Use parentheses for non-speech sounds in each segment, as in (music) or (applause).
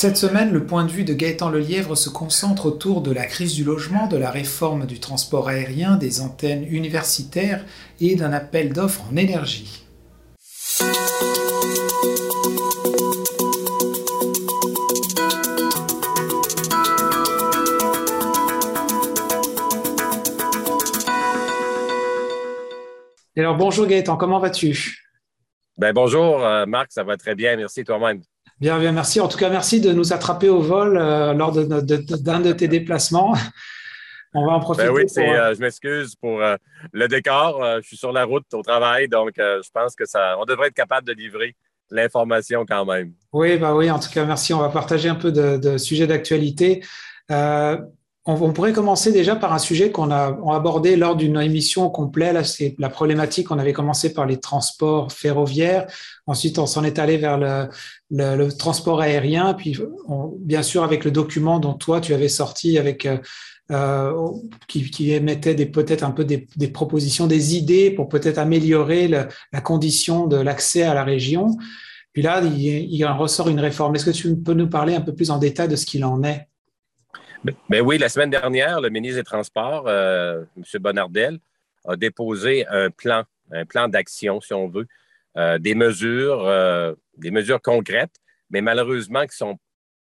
Cette semaine, le point de vue de Gaëtan Lelièvre se concentre autour de la crise du logement, de la réforme du transport aérien, des antennes universitaires et d'un appel d'offres en énergie. Alors bonjour Gaëtan, comment vas-tu? Ben, Bonjour euh, Marc, ça va très bien, merci toi-même. Bien, bien, merci. En tout cas, merci de nous attraper au vol euh, lors d'un de, tes déplacements. (laughs) On va en profiter. Ben oui, euh, je m'excuse pour le décor. je suis sur la route au travail, donc je pense que ça, on devrait être capable de livrer l'information quand même. Oui, bah oui, en tout cas, merci. On va partager un peu de, sujets d'actualité. On, pourrait commencer déjà par un sujet qu'on a abordé lors d'une émission au complet. Là, c'est la problématique. On avait commencé par les transports ferroviaires. Ensuite, on s'en est allé vers le, transport aérien. Puis, bien sûr, avec le document dont toi, tu avais sorti avec euh, euh, qui, émettait peut-être un peu des, propositions, des idées pour peut-être améliorer la condition de l'accès à la région. Puis là, il, il en ressort une réforme. Est-ce que tu peux nous parler un peu plus en détail de ce qu'il en est? Ben oui, la semaine dernière, le ministre des Transports, euh, M. Bonardel, a déposé un plan, un plan d'action, si on veut, euh, des mesures, euh, des mesures concrètes, mais malheureusement qui sont,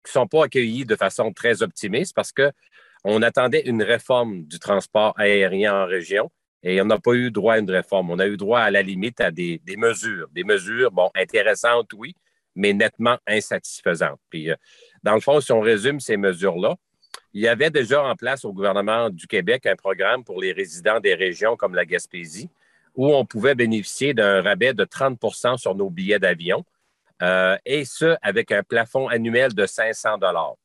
sont pas accueillies de façon très optimiste parce qu'on attendait une réforme du transport aérien en région et on n'a pas eu droit à une réforme. On a eu droit à la limite à des, des mesures, des mesures, bon, intéressantes, oui, mais nettement insatisfaisantes. Puis, dans le fond, si on résume ces mesures-là, il y avait déjà en place au gouvernement du Québec un programme pour les résidents des régions comme la Gaspésie, où on pouvait bénéficier d'un rabais de 30% sur nos billets d'avion, euh, et ce, avec un plafond annuel de 500 dollars.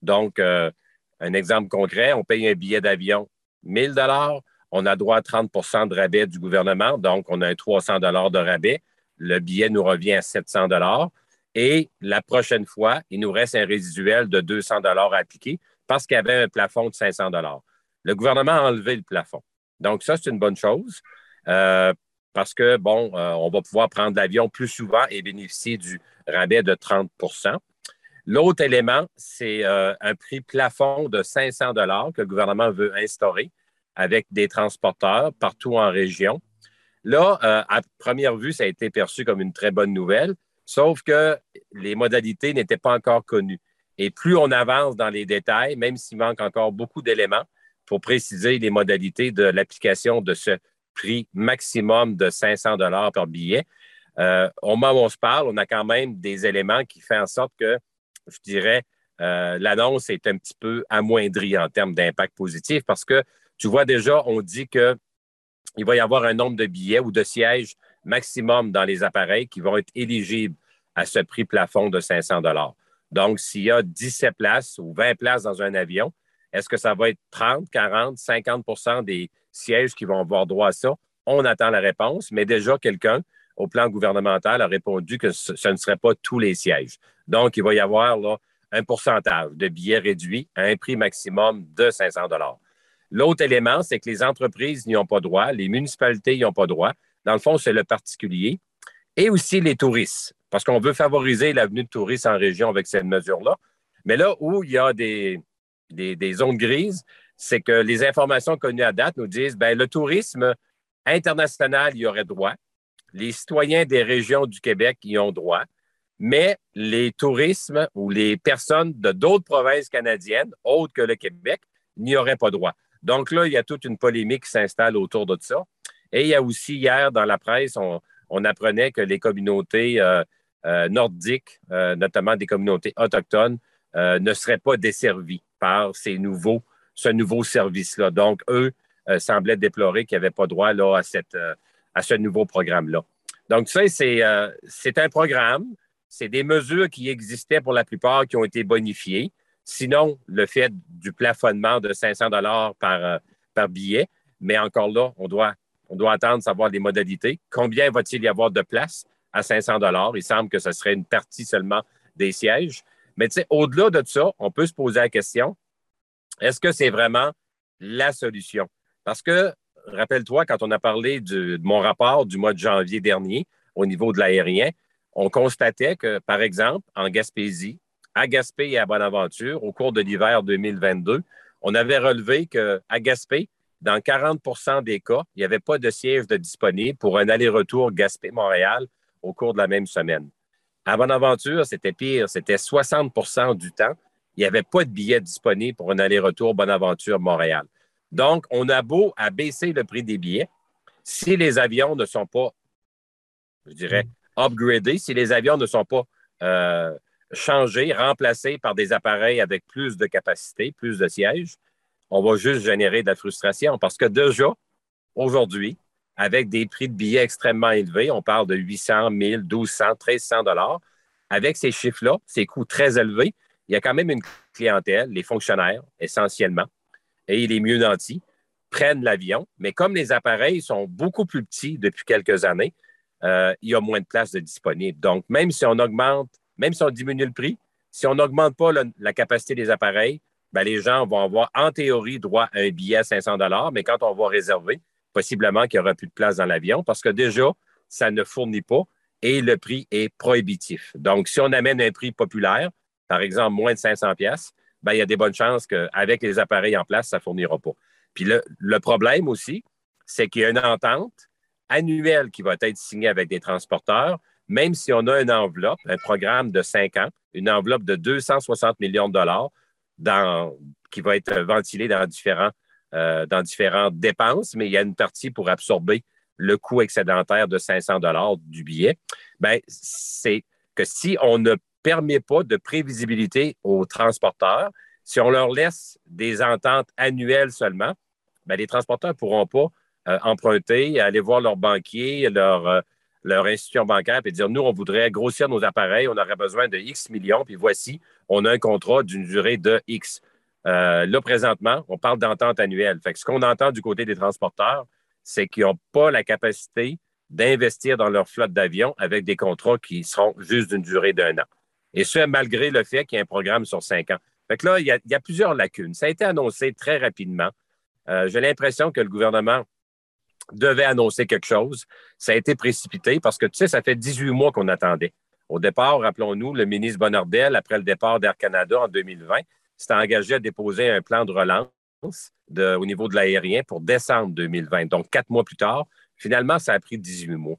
Donc, euh, un exemple concret, on paye un billet d'avion 1000 dollars, on a droit à 30% de rabais du gouvernement, donc on a un 300 dollars de rabais. Le billet nous revient à 700 dollars. Et la prochaine fois, il nous reste un résiduel de 200 dollars à appliquer parce qu'il y avait un plafond de 500 Le gouvernement a enlevé le plafond. Donc, ça, c'est une bonne chose euh, parce que, bon, euh, on va pouvoir prendre l'avion plus souvent et bénéficier du rabais de 30% L'autre élément, c'est euh, un prix plafond de 500 que le gouvernement veut instaurer avec des transporteurs partout en région. Là, à première vue, ça a été perçu comme une très bonne nouvelle, sauf que les modalités n'étaient pas encore connues. Et plus on avance dans les détails, même s'il manque encore beaucoup d'éléments pour préciser les modalités de l'application de ce prix maximum de 500 dollars par billet, euh, au moment où on se parle, on a quand même des éléments qui font en sorte que, je dirais, euh, l'annonce est un petit peu amoindrie en termes d'impact positif parce que tu vois déjà, on dit qu'il va y avoir un nombre de billets ou de sièges maximum dans les appareils qui vont être éligibles à ce prix plafond de 500 dollars. Donc, s'il y a 17 places ou 20 places dans un avion, est-ce que ça va être 30, 40, 50% des sièges qui vont avoir droit à ça? On attend la réponse, mais déjà, quelqu'un au plan gouvernemental a répondu que ce, ne serait pas tous les sièges. Donc, il va y avoir un pourcentage de billets réduits à un prix maximum de 500 L'autre élément, c'est que les entreprises n'y ont pas droit, les municipalités n'y ont pas droit. Dans le fond, c'est le particulier et aussi les touristes parce qu'on veut favoriser l'avenue de touristes en région avec cette mesure-là. Mais là où il y a des, des, zones grises, c'est que les informations connues à date nous disent ben le tourisme international y aurait droit, les citoyens des régions du Québec y ont droit, mais les tourismes ou les personnes de d'autres provinces canadiennes, autres que le Québec, n'y auraient pas droit. Donc là, il y a toute une polémique qui s'installe autour de ça. Et il y a aussi hier dans la presse, on, apprenait que les communautés euh, euh, nordiques, euh, notamment des communautés autochtones, ne seraient pas desservis par ces nouveaux, ce nouveau service-là. Donc, eux semblaient déplorer qu'ils n'avaient pas droit là, à, ce nouveau programme-là. Donc, ça, c'est, c'est un programme, c'est des mesures qui existaient pour la plupart qui ont été bonifiées. Sinon, le fait du plafonnement de 500 dollars par, par billet, mais encore là, on doit, on doit attendre savoir les modalités. Combien va-t-il y avoir de places? à 500 dollars? Il semble que ce serait une partie seulement des sièges. Mais tu sais, au-delà de ça, on peut se poser la question, est-ce que c'est vraiment la solution? Parce que, rappelle-toi, quand on a parlé de mon rapport du mois de janvier dernier au niveau de l'aérien, on constatait que, par exemple, en Gaspésie, à Gaspé et à Bonaventure au cours de l'hiver 2022, on avait relevé qu'à Gaspé, dans 40% des cas, il n'y avait pas de siège de disponible pour un aller-retour Gaspé-Montréal au cours de la même semaine. À Bonaventure, c'était pire, c'était 60% du temps. Il n'y avait pas de billet disponible pour un aller-retour Bonaventure-Montréal. Donc, on a beau à baisser le prix des billets. Si les avions ne sont pas, je dirais, upgradés, si les avions ne sont pas euh, changés, remplacés par des appareils avec plus de capacité, plus de sièges, on va juste générer de la frustration parce que déjà, aujourd'hui, avec des prix de billets extrêmement élevés, on parle de 800, 1000, 1200, 1300 dollars. Avec ces chiffres-là, ces coûts très élevés, il y a quand même une clientèle, les fonctionnaires essentiellement, et les mieux nantis prennent l'avion. Mais comme les appareils sont beaucoup plus petits depuis quelques années, euh, il y a moins de places de disponibles. Donc, même si on augmente, même si on diminue le prix, si on n'augmente pas la capacité des appareils, ben, les gens vont avoir en théorie droit à un billet à 500 mais quand on va réserver, possiblement qu'il n'y aura plus de place dans l'avion parce que déjà, ça ne fournit pas et le prix est prohibitif. Donc, si on amène un prix populaire, par exemple moins de 500 pièces, ben, il y a des bonnes chances qu'avec les appareils en place, ça ne fournira pas. Puis le, le problème aussi, c'est qu'il y a une entente annuelle qui va être signée avec des transporteurs, même si on a une enveloppe, un programme de cinq ans, une enveloppe de 260 millions de dollars qui va être ventilée dans différents euh, dans différentes dépenses, mais il y a une partie pour absorber le coût excédentaire de 500 dollars du billet. Ben, c'est que si on ne permet pas de prévisibilité aux transporteurs, si on leur laisse des ententes annuelles seulement, ben, les transporteurs ne pourront pas euh, emprunter, aller voir leur banquier, leur, euh, leur institution bancaire et dire, nous, on voudrait grossir nos appareils, on aurait besoin de X millions, puis voici, on a un contrat d'une durée de X. Euh, là, présentement, on parle d'entente annuelle. Fait que ce qu'on entend du côté des transporteurs, c'est qu'ils n'ont pas la capacité d'investir dans leur flotte d'avions avec des contrats qui seront juste d'une durée d'un an. Et ce, malgré le fait qu'il y a un programme sur cinq ans. Fait que là, il y, a, plusieurs lacunes. Ça a été annoncé très rapidement. Euh, j'ai l'impression que le gouvernement devait annoncer quelque chose. Ça a été précipité parce que, tu sais, ça fait 18 mois qu'on attendait. Au départ, rappelons-nous, le ministre Bonnardel, après le départ d'Air Canada en 2020, s'est engagé à déposer un plan de relance au niveau de l'aérien pour décembre 2020. Donc, quatre mois plus tard, finalement, ça a pris 18 mois.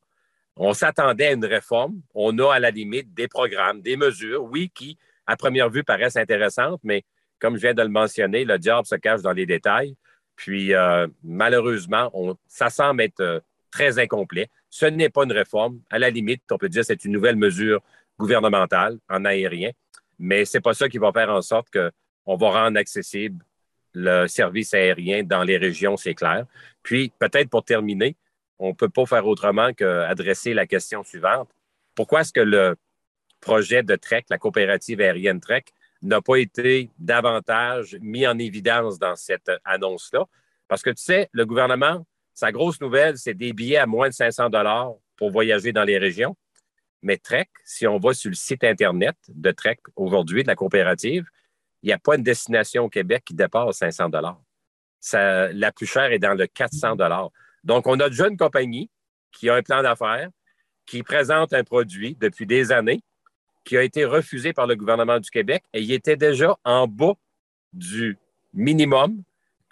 On s'attendait à une réforme. On a à la limite des programmes, des mesures, oui, qui, à première vue, paraissent intéressantes, mais comme je viens de le mentionner, le diable se cache dans les détails. Puis, euh, malheureusement, ça semble être euh, très incomplet. Ce n'est pas une réforme. À la limite, on peut dire que c'est une nouvelle mesure gouvernementale en aérien, mais ce n'est pas ça qui va faire en sorte que on va rendre accessible le service aérien dans les régions, c'est clair. Puis, peut-être pour terminer, on ne peut pas faire autrement qu'adresser la question suivante. Pourquoi est-ce que le projet de TREC, la coopérative aérienne TREC, n'a pas été davantage mis en évidence dans cette annonce-là? Parce que tu sais, le gouvernement, sa grosse nouvelle, c'est des billets à moins de 500 dollars pour voyager dans les régions. Mais TREC, si on va sur le site Internet de TREC aujourd'hui, de la coopérative, il n'y a pas une destination au Québec qui dépasse 500 dollars. La plus chère est dans le 400 dollars. Donc, on a déjà une compagnie qui a un plan d'affaires, qui présente un produit depuis des années, qui a été refusé par le gouvernement du Québec et il était déjà en bas du minimum,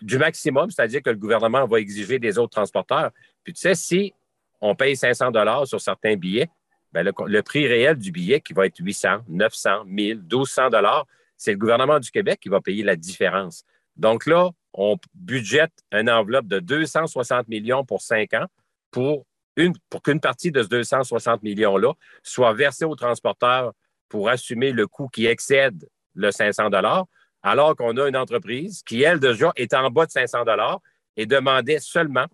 du maximum, c'est-à-dire que le gouvernement va exiger des autres transporteurs. Puis tu sais, si on paye 500 dollars sur certains billets, bien, le, le, prix réel du billet qui va être 800, 900, 1000, 1200 dollars, c'est le gouvernement du Québec qui va payer la différence. Donc là, on budgète une enveloppe de 260 millions pour cinq ans pour, pour qu'une partie de ce 260 millions-là soit versée aux transporteurs pour assumer le coût qui excède le 500 alors qu'on a une entreprise qui, elle, déjà, est en bas de 500 et demandait seulement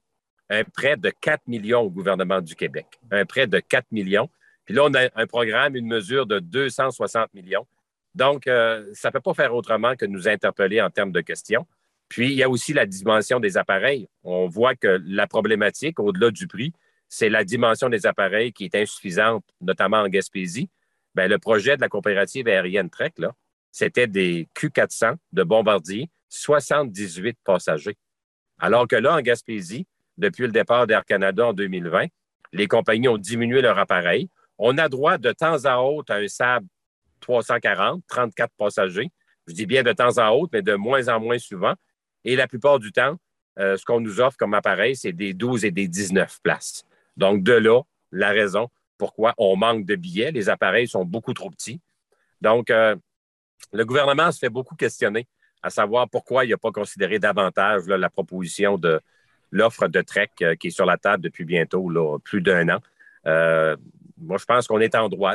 un prêt de 4 millions au gouvernement du Québec. Un prêt de 4 millions. Puis là, on a un programme, une mesure de 260 millions. Donc, euh, ça ne peut pas faire autrement que nous interpeller en termes de questions. Puis, il y a aussi la dimension des appareils. On voit que la problématique, au-delà du prix, c'est la dimension des appareils qui est insuffisante, notamment en Gaspésie. Bien, le projet de la coopérative aérienne Trek, c'était des Q400 de bombardier, 78 passagers. Alors que là, en Gaspésie, depuis le départ d'Air Canada en 2020, les compagnies ont diminué leur appareil. On a droit de temps à autre à un SAB 340, 34 passagers. Je dis bien de temps en autre, mais de moins en moins souvent. Et la plupart du temps, euh, ce qu'on nous offre comme appareil, c'est des 12 et des 19 places. Donc, de là, la raison pourquoi on manque de billets. Les appareils sont beaucoup trop petits. Donc, euh, le gouvernement se fait beaucoup questionner à savoir pourquoi il n'a pas considéré davantage la proposition de l'offre de Trek euh, qui est sur la table depuis bientôt plus d'un an. moi, je pense qu'on est en droit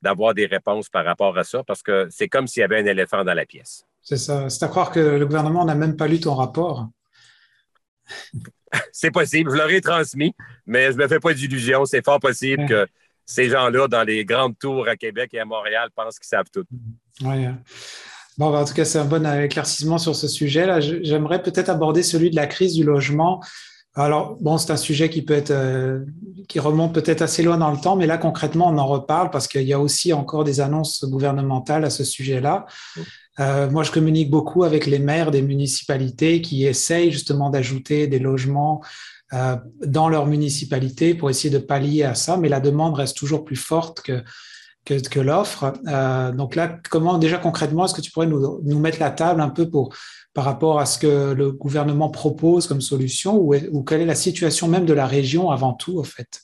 d'avoir des réponses par rapport à ça parce que c'est comme s'il y avait un éléphant dans la pièce. C'est ça. C'est à croire que le gouvernement n'a même pas lu ton rapport. (laughs) c'est possible. Je l'aurais transmis, mais je ne me fais pas d'illusions. C'est fort possible que ces gens-là, dans les grandes tours à Québec et à Montréal, pensent qu'ils savent tout. Oui. Bon, ben, en tout cas, c'est un bon éclaircissement sur ce sujet-là. J'aimerais peut-être aborder celui de la crise du logement. Alors, bon, c'est un sujet qui peut être, euh, qui remonte peut-être assez loin dans le temps, mais là, concrètement, on en reparle parce qu'il y a aussi encore des annonces gouvernementales à ce sujet-là. Euh, moi, je communique beaucoup avec les maires des municipalités qui essayent justement d'ajouter des logements euh, dans leur municipalité pour essayer de pallier à ça, mais la demande reste toujours plus forte que, que, l'offre. Euh, donc là, comment déjà concrètement, est-ce que tu pourrais nous, mettre la table un peu par rapport à ce que le gouvernement propose comme solution ou, ou quelle est la situation même de la région avant tout, en fait?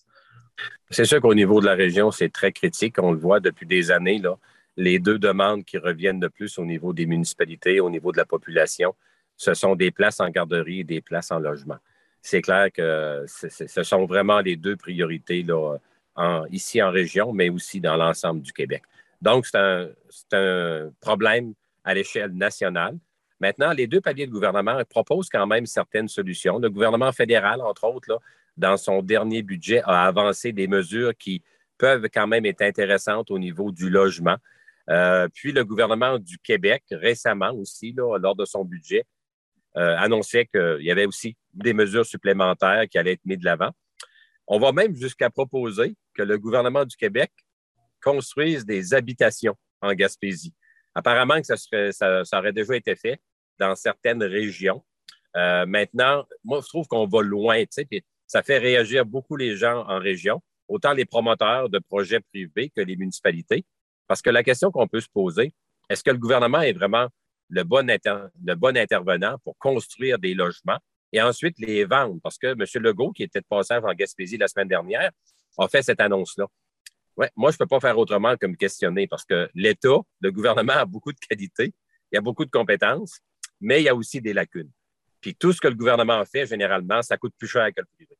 C'est sûr qu'au niveau de la région, c'est très critique. On le voit depuis des années. Là les deux demandes qui reviennent de plus au niveau des municipalités, au niveau de la population, ce sont des places en garderie et des places en logement. C'est clair que ce sont vraiment les deux priorités là, ici en région, mais aussi dans l'ensemble du Québec. Donc, c'est un, problème à l'échelle nationale. Maintenant, les deux paliers de gouvernement proposent quand même certaines solutions. Le gouvernement fédéral, entre autres, dans son dernier budget, a avancé des mesures qui peuvent quand même être intéressantes au niveau du logement. Euh, puis le gouvernement du Québec, récemment aussi, lors de son budget, euh, annonçait qu'il y avait aussi des mesures supplémentaires qui allaient être mises de l'avant. On va même jusqu'à proposer que le gouvernement du Québec construise des habitations en Gaspésie. Apparemment que ça, ça, aurait déjà été fait dans certaines régions. Euh, maintenant, moi, je trouve qu'on va loin, tu sais, ça fait réagir beaucoup les gens en région, autant les promoteurs de projets privés que les municipalités. Parce que la question qu'on peut se poser, est-ce que le gouvernement est vraiment le bon, le bon intervenant pour construire des logements et ensuite les vendre? Parce que M. Legault, qui était de passage en Gaspésie la semaine dernière, a fait cette annonce-là. Ouais, moi, je ne peux pas faire autrement que me questionner parce que l'État, le gouvernement a beaucoup de qualités, il y a beaucoup de compétences, mais il y a aussi des lacunes. Puis tout ce que le gouvernement fait, généralement, ça coûte plus cher que le privé.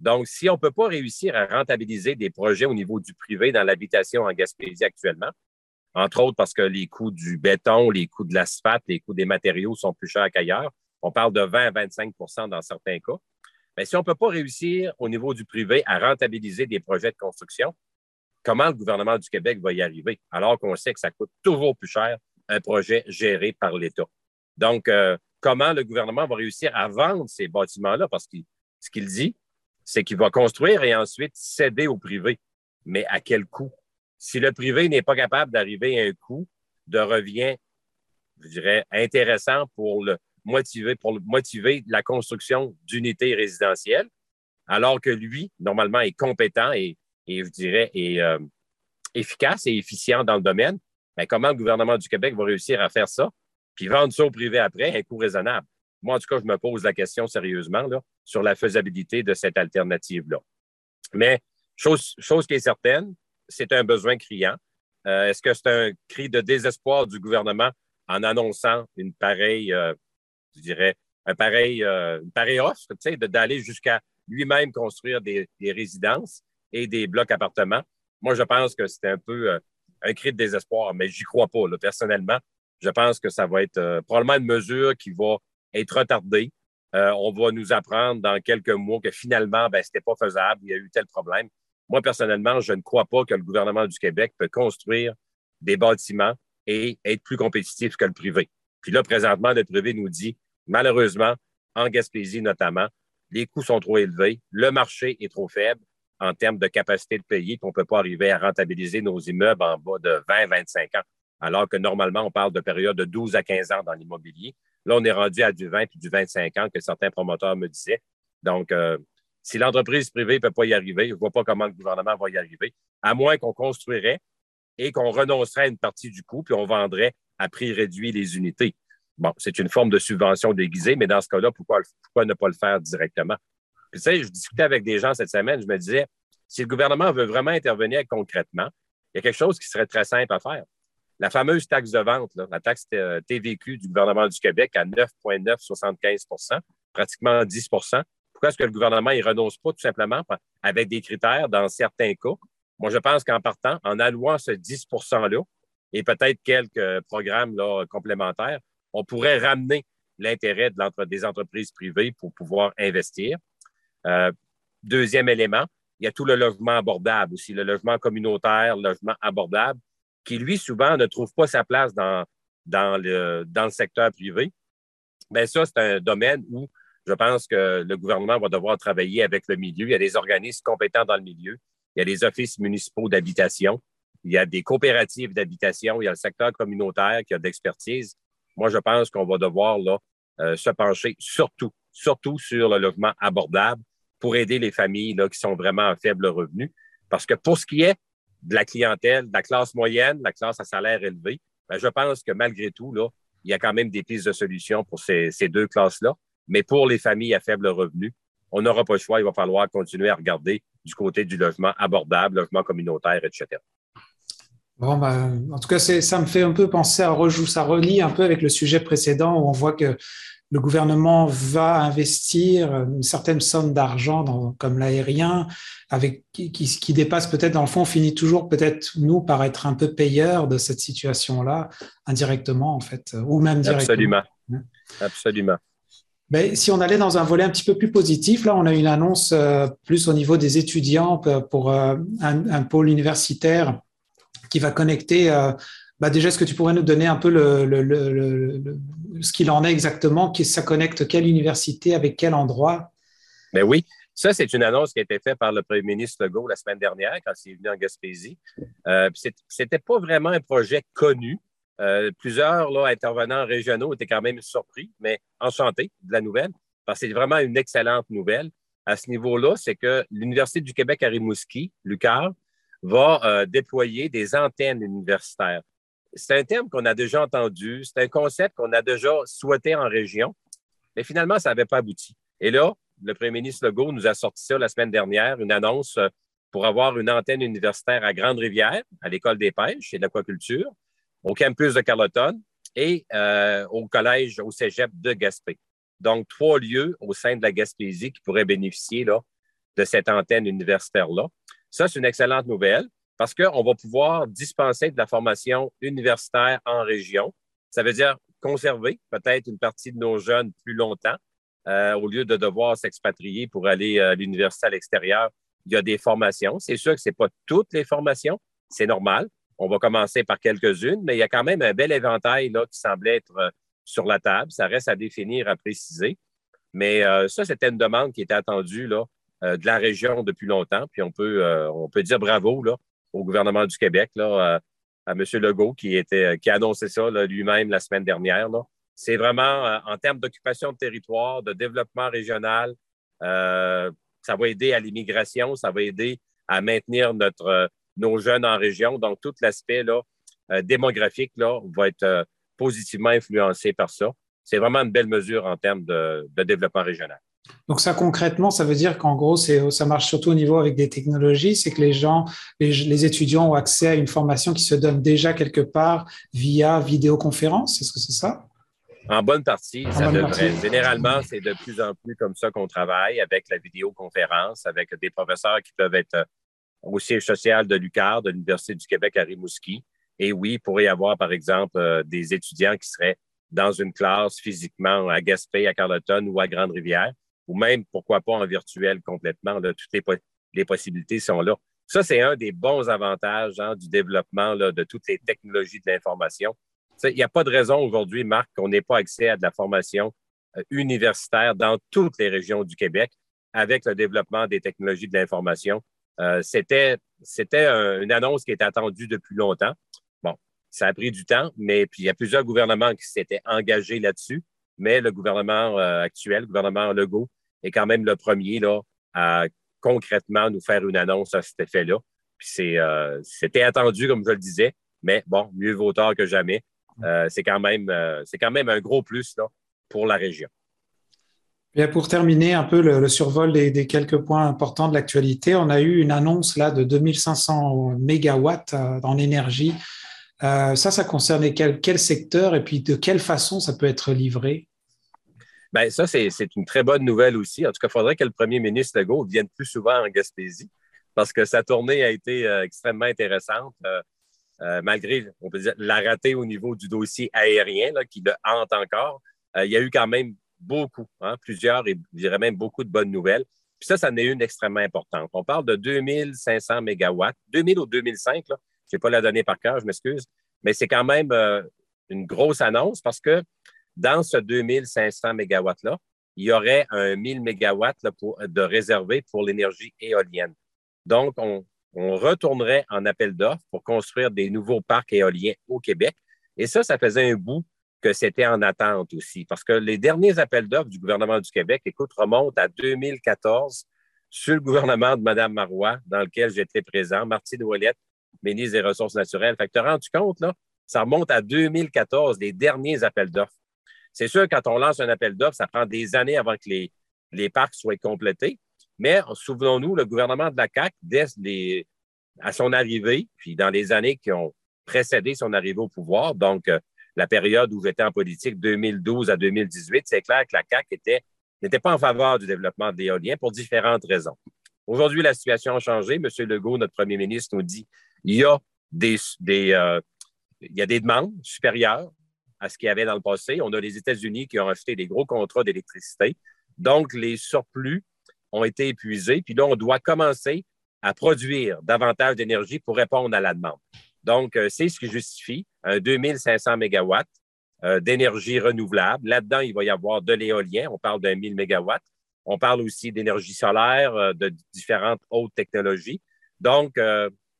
Donc, si on ne peut pas réussir à rentabiliser des projets au niveau du privé dans l'habitation en Gaspésie actuellement, entre autres parce que les coûts du béton, les coûts de l'asphalte, les coûts des matériaux sont plus chers qu'ailleurs, on parle de 20 à 25% dans certains cas. Mais si on ne peut pas réussir au niveau du privé à rentabiliser des projets de construction, comment le gouvernement du Québec va y arriver, alors qu'on sait que ça coûte toujours plus cher un projet géré par l'État? Donc, euh, comment le gouvernement va réussir à vendre ces bâtiments-là? Parce que ce qu'il dit, c'est qu'il va construire et ensuite céder au privé. Mais à quel coût? Si le privé n'est pas capable d'arriver à un coût de revient, je dirais, intéressant pour le motiver, pour motiver la construction d'unités résidentielles, alors que lui, normalement, est compétent et, je dirais, euh, efficace et efficient dans le domaine, ben, comment le gouvernement du Québec va réussir à faire ça, puis vendre ça au privé après un coût raisonnable? Moi, en tout cas, je me pose la question sérieusement là, sur la faisabilité de cette alternative-là. Mais chose, chose qui est certaine, c'est un besoin criant. Euh, est-ce que c'est un cri de désespoir du gouvernement en annonçant une pareille, euh, je dirais, un pareil, euh, une pareille offre, d'aller jusqu'à lui-même construire des, résidences et des blocs appartements? Moi, je pense que c'est un peu un cri de désespoir, mais j'y crois pas, personnellement. Je pense que ça va être probablement une mesure qui va être retardé. Euh, on va nous apprendre dans quelques mois que finalement, ben, ce n'était pas faisable, il y a eu tel problème. Moi, personnellement, je ne crois pas que le gouvernement du Québec peut construire des bâtiments et être plus compétitif que le privé. Puis là, présentement, le privé nous dit, malheureusement, en Gaspésie notamment, les coûts sont trop élevés, le marché est trop faible en termes de capacité de payer, qu'on ne peut pas arriver à rentabiliser nos immeubles en bas de 20-25 ans, alors que normalement, on parle de période de 12 à 15 ans dans l'immobilier. Là, on est rendu à du 20 puis du 25 ans que certains promoteurs me disaient. Donc, euh, si l'entreprise privée ne peut pas y arriver, je ne vois pas comment le gouvernement va y arriver, à moins qu'on construirait et qu'on renoncerait à une partie du coût, puis on vendrait à prix réduit les unités. Bon, c'est une forme de subvention déguisée, mais dans ce cas-là, pourquoi, pourquoi ne pas le faire directement? Puis, tu sais, je discutais avec des gens cette semaine, je me disais, si le gouvernement veut vraiment intervenir concrètement, il y a quelque chose qui serait très simple à faire. La fameuse taxe de vente, la taxe TVQ du gouvernement du Québec à 9,975% pratiquement 10% Pourquoi est-ce que le gouvernement ne renonce pas tout simplement avec des critères dans certains cas? Moi, je pense qu'en partant, en allouant ce 10 %-là et peut-être quelques programmes là, complémentaires, on pourrait ramener l'intérêt de des entreprises privées pour pouvoir investir. Euh, deuxième élément, il y a tout le logement abordable aussi, le logement communautaire, le logement abordable, qui, lui, souvent, ne trouve pas sa place dans, dans, le, dans le secteur privé. Bien, ça, c'est un domaine où je pense que le gouvernement va devoir travailler avec le milieu. Il y a des organismes compétents dans le milieu. Il y a des offices municipaux d'habitation. Il y a des coopératives d'habitation. Il y a le secteur communautaire qui a d'expertise. Moi, je pense qu'on va devoir là, euh, se pencher surtout, surtout sur le logement abordable pour aider les familles là, qui sont vraiment à faible revenu. Parce que pour ce qui est de la clientèle, de la classe moyenne, de la classe à salaire élevé, ben, je pense que malgré tout, là, il y a quand même des pistes de solutions pour ces, deux classes-là. Mais pour les familles à faible revenu, on n'aura pas le choix. Il va falloir continuer à regarder du côté du logement abordable, logement communautaire, etc. Bon, ben, en tout cas, ça me fait un peu penser à rejou, ça relie un peu avec le sujet précédent où on voit que le gouvernement va investir une certaine somme d'argent comme l'aérien, avec qui, qui, dépasse peut-être dans le fond, finit toujours peut-être nous par être un peu payeurs de cette situation-là, indirectement en fait, ou même directement. Absolument. Absolument. Mais si on allait dans un volet un petit peu plus positif, là, on a une annonce euh, plus au niveau des étudiants pour euh, un, pôle universitaire qui va connecter. Euh, bah déjà, est-ce que tu pourrais nous donner un peu ce qu'il en est exactement, que ça connecte quelle université avec quel endroit? Ben oui, ça, c'est une annonce qui a été faite par le premier ministre Legault la semaine dernière quand il est venu en Gaspésie. Euh, Ce n'était pas vraiment un projet connu. Euh, plusieurs intervenants régionaux étaient quand même surpris, mais enchantés de la nouvelle, parce que c'est vraiment une excellente nouvelle. À ce niveau-là, c'est que l'Université du Québec à Rimouski, l'UQAR, va euh, déployer des antennes universitaires. C'est un terme qu'on a déjà entendu, c'est un concept qu'on a déjà souhaité en région, mais finalement, ça n'avait pas abouti. Et là, le premier ministre Legault nous a sorti ça la semaine dernière, une annonce pour avoir une antenne universitaire à Grande-Rivière, à l'École des pêches et de l'aquaculture, au campus de Carleton et euh, au collège, au cégep de Gaspé. Donc, trois lieux au sein de la Gaspésie qui pourraient bénéficier de cette antenne universitaire-là. Ça, c'est une excellente nouvelle parce qu'on va pouvoir dispenser de la formation universitaire en région. Ça veut dire conserver peut-être une partie de nos jeunes plus longtemps euh, au lieu de devoir s'expatrier pour aller à l'université à l'extérieur. Il y a des formations. C'est sûr que ce n'est pas toutes les formations. C'est normal. On va commencer par quelques-unes, mais il y a quand même un bel éventail là, qui semble être euh, sur la table. Ça reste à définir, à préciser. Mais euh, ça, c'était une demande qui était attendue là, euh, de la région depuis longtemps. Puis on peut, euh, on peut dire bravo là, au gouvernement du Québec, là, à, M. Legault qui, qui a annoncé ça lui-même la semaine dernière. C'est vraiment euh, en termes d'occupation de territoire, de développement régional, ça va aider à l'immigration, ça va aider à maintenir notre, nos jeunes en région. Donc, tout l'aspect démographique là, va être positivement influencé par ça. C'est vraiment une belle mesure en termes de développement régional. Donc ça concrètement, ça veut dire qu'en gros, ça marche surtout au niveau avec des technologies, c'est que les gens, les, étudiants ont accès à une formation qui se donne déjà quelque part via vidéoconférence. Est-ce que c'est ça? En bonne partie, ça devrait. Généralement, c'est de plus en plus comme ça qu'on travaille avec la vidéoconférence, avec des professeurs qui peuvent être au siège social de l'UQAR, de l'Université du Québec à Rimouski. Et oui, il pourrait y avoir, par exemple, euh, des étudiants qui seraient dans une classe physiquement à Gaspé, à Carleton ou à Grande-Rivière ou même, pourquoi pas, en virtuel complètement. toutes les, possibilités sont là. Ça, c'est un des bons avantages hein, du développement de toutes les technologies de l'information. Il n'y a pas de raison aujourd'hui, Marc, qu'on n'ait pas accès à de la formation euh, universitaire dans toutes les régions du Québec avec le développement des technologies de l'information. Euh, c'était c'était une annonce qui était attendue depuis longtemps. Bon, ça a pris du temps, mais puis il y a plusieurs gouvernements qui s'étaient engagés là-dessus, mais le gouvernement euh, actuel, le gouvernement Legault, est quand même le premier là, à concrètement nous faire une annonce à cet effet-là. c'était attendu, comme je le disais, mais bon, mieux vaut tard que jamais. c'est quand, même, quand même un gros plus là, pour la région. Bien, pour terminer un peu le, survol des, quelques points importants de l'actualité, on a eu une annonce là de 2500 mégawatts en énergie euh, ça, ça concernait quel, quel, secteur et puis de quelle façon ça peut être livré? Bien, ça, c'est une très bonne nouvelle aussi. En tout cas, il faudrait que le premier ministre Legault vienne plus souvent en Gaspésie parce que sa tournée a été euh, extrêmement intéressante. Euh, malgré, on peut dire, la ratée au niveau du dossier aérien qui le hante encore, il y a eu quand même beaucoup, hein, plusieurs et je dirais même beaucoup de bonnes nouvelles. Puis ça, ça en est une extrêmement importante. On parle de 2500 mégawatts, 2000 ou 2005, là, je n'ai pas la donnée par cœur, je m'excuse, mais c'est quand même euh, une grosse annonce parce que dans ce 2500 mégawatts-là, il y aurait un 1000 mégawatts de réservé pour l'énergie éolienne. Donc, on, retournerait en appel d'offres pour construire des nouveaux parcs éoliens au Québec. Et ça, ça faisait un bout que c'était en attente aussi, parce que les derniers appels d'offres du gouvernement du Québec, écoute, remontent à 2014 sur le gouvernement de Mme Marois, dans lequel j'étais présent. Martine Ouellette ministre des Ressources naturelles. Fait que tu as rendu compte, là, ça remonte à 2014, les derniers appels d'offres. C'est sûr, quand on lance un appel d'offres, ça prend des années avant que les, les parcs soient complétés. Mais souvenons-nous, le gouvernement de la CAQ, dès à son arrivée, puis dans les années qui ont précédé son arrivée au pouvoir, donc euh, la période où j'étais en politique, 2012 à 2018, c'est clair que la CAQ n'était pas en faveur du développement de l'éolien pour différentes raisons. Aujourd'hui, la situation a changé. M. Legault, notre premier ministre, nous dit il y a des, euh, il y a des demandes supérieures à ce qu'il y avait dans le passé. On a les États-Unis qui ont acheté des gros contrats d'électricité. Donc, les surplus ont été épuisés. Puis là, on doit commencer à produire davantage d'énergie pour répondre à la demande. Donc, euh, c'est ce qui justifie un 2500 mégawatts euh, d'énergie renouvelable. Là-dedans, il va y avoir de l'éolien. On parle d'un 1000 mégawatts. On parle aussi d'énergie solaire, de différentes hautes technologies. Donc,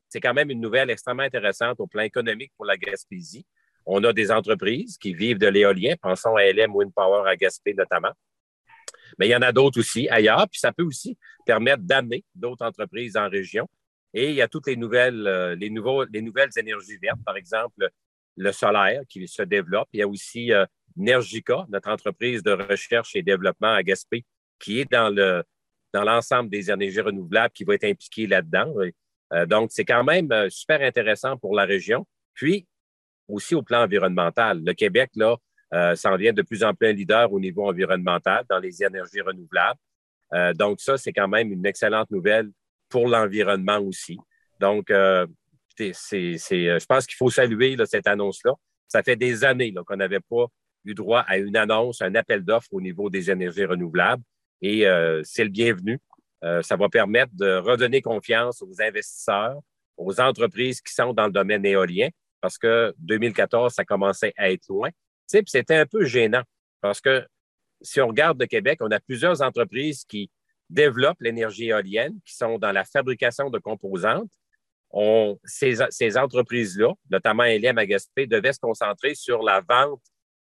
c'est quand même une nouvelle extrêmement intéressante au plan économique pour la Gaspésie. On a des entreprises qui vivent de l'éolien, pensons à LM Wind Power à Gaspé notamment. Mais il y en a d'autres aussi ailleurs, puis ça peut aussi permettre d'amener d'autres entreprises en région. Et il y a toutes les nouvelles, euh, les, nouvelles énergies vertes, par exemple le solaire qui se développe. Il y a aussi euh, Nergica, notre entreprise de recherche et développement à Gaspé, qui est dans le dans l'ensemble des énergies renouvelables qui va être impliquée là-dedans. Euh, donc, c'est quand même super intéressant pour la région. Aussi au plan environnemental. Le Québec, là, euh, s'en vient de plus en plus un leader au niveau environnemental dans les énergies renouvelables. donc, ça, c'est quand même une excellente nouvelle pour l'environnement aussi. Donc, c'est, je pense qu'il faut saluer cette annonce-là. Ça fait des années qu'on n'avait pas eu droit à une annonce, un appel d'offres au niveau des énergies renouvelables. Et c'est le bienvenu. Euh, ça va permettre de redonner confiance aux investisseurs, aux entreprises qui sont dans le domaine éolien, parce que 2014, ça commençait à être loin. C'était un peu gênant, parce que si on regarde le Québec, on a plusieurs entreprises qui développent l'énergie éolienne, qui sont dans la fabrication de composantes. ces, entreprises-là, notamment LM à Gaspé, devaient se concentrer sur la vente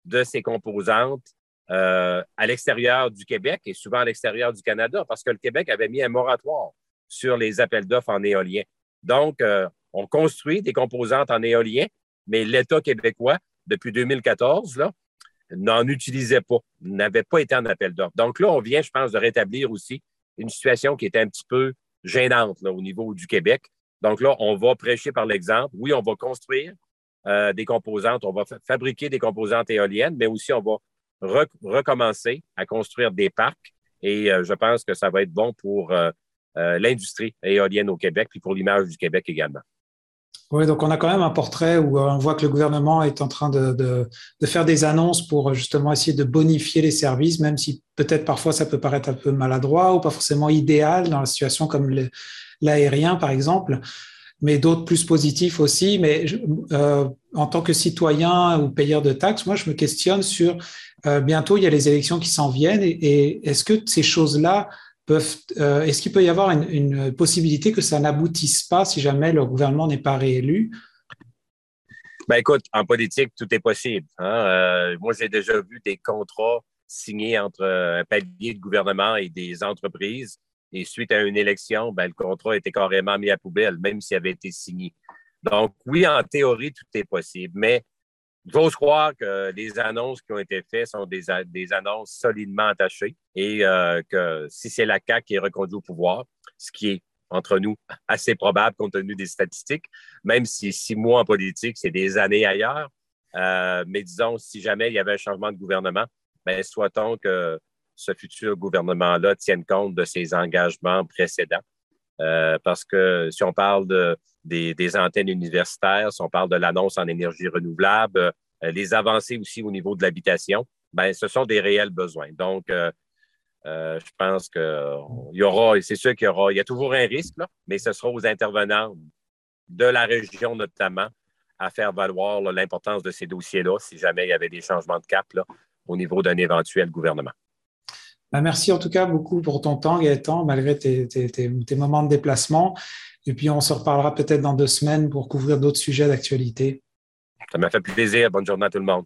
de ces composantes euh, à l'extérieur du Québec et souvent à l'extérieur du Canada, parce que le Québec avait mis un moratoire sur les appels d'offres en éolien. Donc, euh, on construit des composantes en éolien, mais l'État québécois, depuis 2014, là, n'en utilisait pas, n'avait pas été en appel d'offres. Donc là, on vient, je pense, de rétablir aussi une situation qui était un petit peu gênante au niveau du Québec. Donc là, on va prêcher par l'exemple. Oui, on va construire euh, des composantes, on va fabriquer des composantes éoliennes, mais aussi on va recommencer à construire des parcs. Et euh, je pense que ça va être bon pour euh, l'industrie éolienne au Québec, puis pour l'image du Québec également. Oui, donc on a quand même un portrait où on voit que le gouvernement est en train de, de, faire des annonces pour justement essayer de bonifier les services, même si peut-être parfois ça peut paraître un peu maladroit ou pas forcément idéal dans la situation comme l'aérien, par exemple mais d'autres plus positifs aussi. Mais euh, en tant que citoyen ou payeur de taxes, moi, je me questionne sur euh, bientôt, il y a les élections qui s'en viennent et, est-ce que ces choses-là euh, est-ce qu'il peut y avoir une, possibilité que ça n'aboutisse pas si jamais le gouvernement n'est pas réélu? Ben écoute, en politique, tout est possible. Hein. moi, j'ai déjà vu des contrats signés entre un palier de gouvernement et des entreprises Et suite à une élection, ben, le contrat était carrément mis à poubelle, même s'il avait été signé. Donc, oui, en théorie, tout est possible, mais j'ose croire que les annonces qui ont été faites sont des, annonces solidement attachées et euh, que si c'est la CAQ qui est reconduite au pouvoir, ce qui est entre nous assez probable compte tenu des statistiques, même si six mois en politique, c'est des années ailleurs. Euh, mais disons, si jamais il y avait un changement de gouvernement, ben, soit-on que ce futur gouvernement-là tienne compte de ses engagements précédents. Euh, parce que si on parle de, des, antennes universitaires, si on parle de l'annonce en énergie renouvelable, euh, les avancées aussi au niveau de l'habitation, ben, ce sont des réels besoins. Donc, euh, je pense qu'il y aura, c'est sûr qu'il y aura, il y a toujours un risque, mais ce sera aux intervenants de la région notamment à faire valoir l'importance de ces dossiers-là si jamais il y avait des changements de cap au niveau d'un éventuel gouvernement. Ben, merci en tout cas beaucoup pour ton temps, Gaëtan, malgré tes moments de déplacement. Et puis, on se reparlera peut-être dans deux semaines pour couvrir d'autres sujets d'actualité. Ça m'a fait plaisir. Bonne journée à tout le monde.